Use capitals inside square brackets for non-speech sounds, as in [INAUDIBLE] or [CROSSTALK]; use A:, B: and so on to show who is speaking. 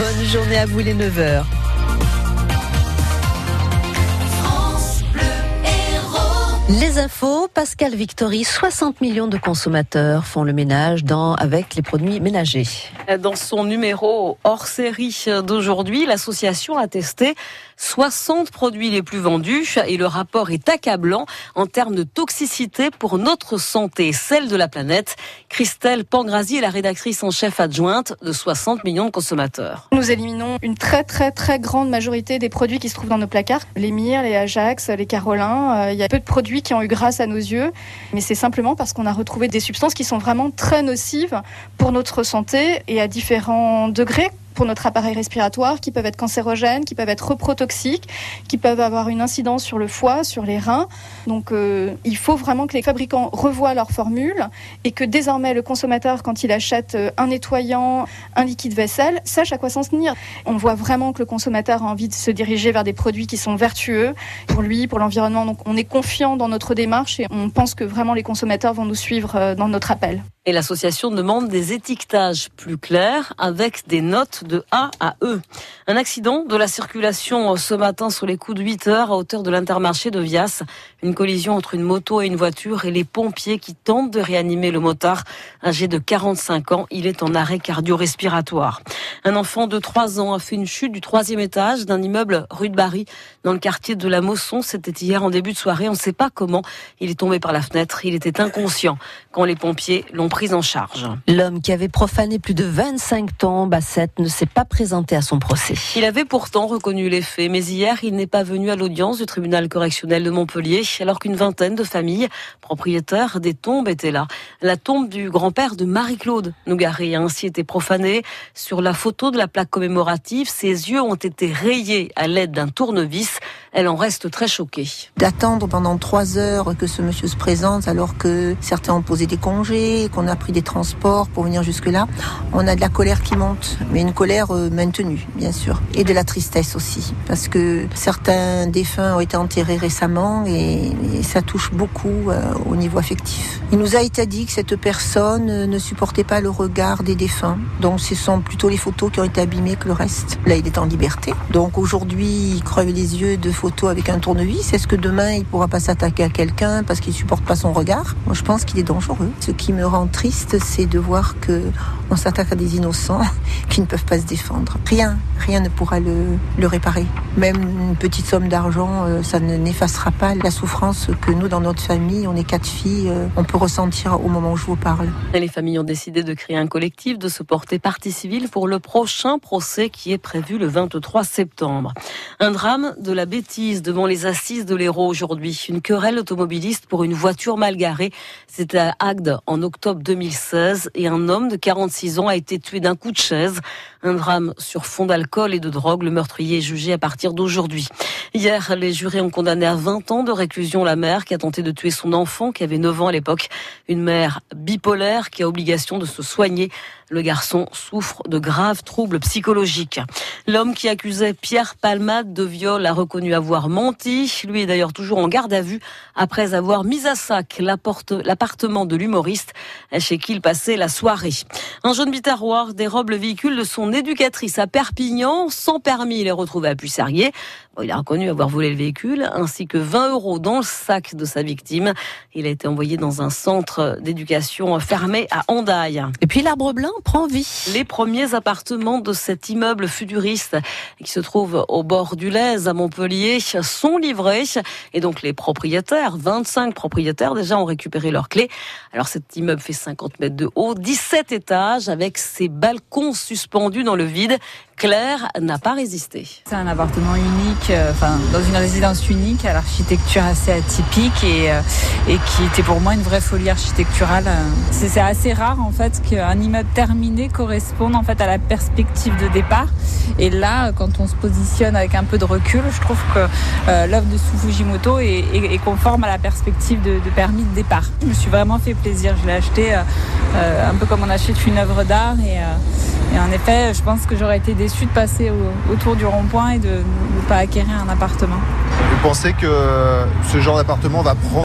A: Bonne journée à vous les 9h. Les infos, Pascal Victory, 60 millions de consommateurs font le ménage dans, avec les produits ménagers.
B: Dans son numéro hors série d'aujourd'hui, l'association a testé 60 produits les plus vendus et le rapport est accablant en termes de toxicité pour notre santé et celle de la planète. Christelle Pangrazi est la rédactrice en chef adjointe de 60 millions de consommateurs.
C: Nous éliminons une très très très grande majorité des produits qui se trouvent dans nos placards. Les Myr, les Ajax, les Carolins, euh, il y a peu de produits qui ont eu grâce à nos yeux, mais c'est simplement parce qu'on a retrouvé des substances qui sont vraiment très nocives pour notre santé et à différents degrés pour notre appareil respiratoire, qui peuvent être cancérogènes, qui peuvent être reprotoxiques, qui peuvent avoir une incidence sur le foie, sur les reins. Donc euh, il faut vraiment que les fabricants revoient leur formule et que désormais le consommateur, quand il achète euh, un nettoyant, un liquide vaisselle, sache à quoi s'en tenir. On voit vraiment que le consommateur a envie de se diriger vers des produits qui sont vertueux pour lui, pour l'environnement. Donc on est confiant dans notre démarche et on pense que vraiment les consommateurs vont nous suivre euh, dans notre appel.
B: Et l'association demande des étiquetages plus clairs avec des notes de A à E. Un accident de la circulation ce matin sur les coups de 8 heures à hauteur de l'intermarché de Vias. Une collision entre une moto et une voiture et les pompiers qui tentent de réanimer le motard âgé de 45 ans. Il est en arrêt cardio-respiratoire. Un enfant de 3 ans a fait une chute du troisième étage d'un immeuble rue de Barry dans le quartier de la Mosson. C'était hier en début de soirée. On ne sait pas comment. Il est tombé par la fenêtre. Il était inconscient quand les pompiers l'ont prise en charge.
A: L'homme qui avait profané plus de 25 tombes à 7 ne s'est pas présenté à son procès.
B: Il avait pourtant reconnu les faits, mais hier, il n'est pas venu à l'audience du tribunal correctionnel de Montpellier, alors qu'une vingtaine de familles propriétaires des tombes étaient là. La tombe du grand-père de Marie-Claude Nougari a ainsi été profanée. Sur la photo de la plaque commémorative, ses yeux ont été rayés à l'aide d'un tournevis. Elle en reste très choquée.
D: D'attendre pendant trois heures que ce monsieur se présente, alors que certains ont posé des congés, qu'on a pris des transports pour venir jusque-là, on a de la colère qui monte, mais une colère euh, maintenue, bien sûr, et de la tristesse aussi, parce que certains défunts ont été enterrés récemment et, ça touche beaucoup euh, au niveau affectif. Il nous a été dit que cette personne ne supportait pas le regard des défunts, donc ce sont plutôt les photos qui ont été abîmées que le reste. Là, il est en liberté, donc aujourd'hui, il les yeux de photos avec un tournevis. Est-ce que demain, il pourra pas s'attaquer à quelqu'un parce qu'il supporte pas son regard? Moi, je pense qu'il est dangereux. Ce qui me rend triste, c'est de voir que on s'attaque à des innocents [LAUGHS] qui ne peuvent pas se défendre. Rien, rien ne pourra le, réparer. Même une petite somme d'argent, euh, ça ne n'effacera pas la souffrance que nous, dans notre famille, on est quatre filles, euh, on peut ressentir au moment où je vous parle.
B: Les familles ont décidé de créer un collectif, de se porter partie civile pour le prochain procès qui est prévu le 23 septembre. Un drame de la bêtise devant les assises de l'Hérault aujourd'hui. Une querelle automobiliste pour une voiture mal garée. C'était à Agde en octobre 2016 et un homme de 46 ans a été tué d'un coup de chaise. Un drame sur fond d'alcool et de drogue. Le meurtrier est jugé à partir d'aujourd'hui. Hier, les jurés ont condamné à 20 ans de réclusion la mère qui a tenté de tuer son enfant qui avait 9 ans à l'époque. Une mère bipolaire qui a obligation de se soigner. Le garçon souffre de graves troubles psychologiques. L'homme qui accusait Pierre Palmade de viol a reconnu avoir menti. Lui est d'ailleurs toujours en garde à vue après avoir mis à sac l'appartement de l'humoriste chez qui il passait la soirée. Un jeune bitaroir dérobe le véhicule de son éducatrice à Perpignan. Sans permis, il est retrouvé à Puissarier. Bon, il a reconnu avoir volé le véhicule ainsi que 20 euros dans le sac de sa victime. Il a été envoyé dans un centre d'éducation fermé à Hondaille.
A: Et puis l'arbre blanc prend vie.
B: Les premiers appartements de cet immeuble futuriste qui se trouve au bord du Lez à Montpellier sont livrés et donc les propriétaires, 25 propriétaires déjà ont récupéré leurs clés. Alors cet immeuble fait 50 mètres de haut, 17 étages avec ses balcons suspendus dans le vide. Claire n'a pas résisté.
E: C'est un appartement unique, euh, enfin dans une résidence unique à l'architecture assez atypique et, euh, et qui était pour moi une vraie folie architecturale. C'est assez rare en fait qu'un immeuble terminé corresponde en fait à la perspective de départ. Et là, quand on se positionne avec un peu de recul, je trouve que euh, l'œuvre de Su Fujimoto est, est, est, conforme à la perspective de, de, permis de départ. Je me suis vraiment fait plaisir. Je l'ai acheté euh, euh, un peu comme on achète une œuvre d'art et, et, en effet, je pense que j'aurais été déçue de passer au, autour du rond-point et de ne pas acquérir un appartement.
F: Vous pensez que ce genre d'appartement va prendre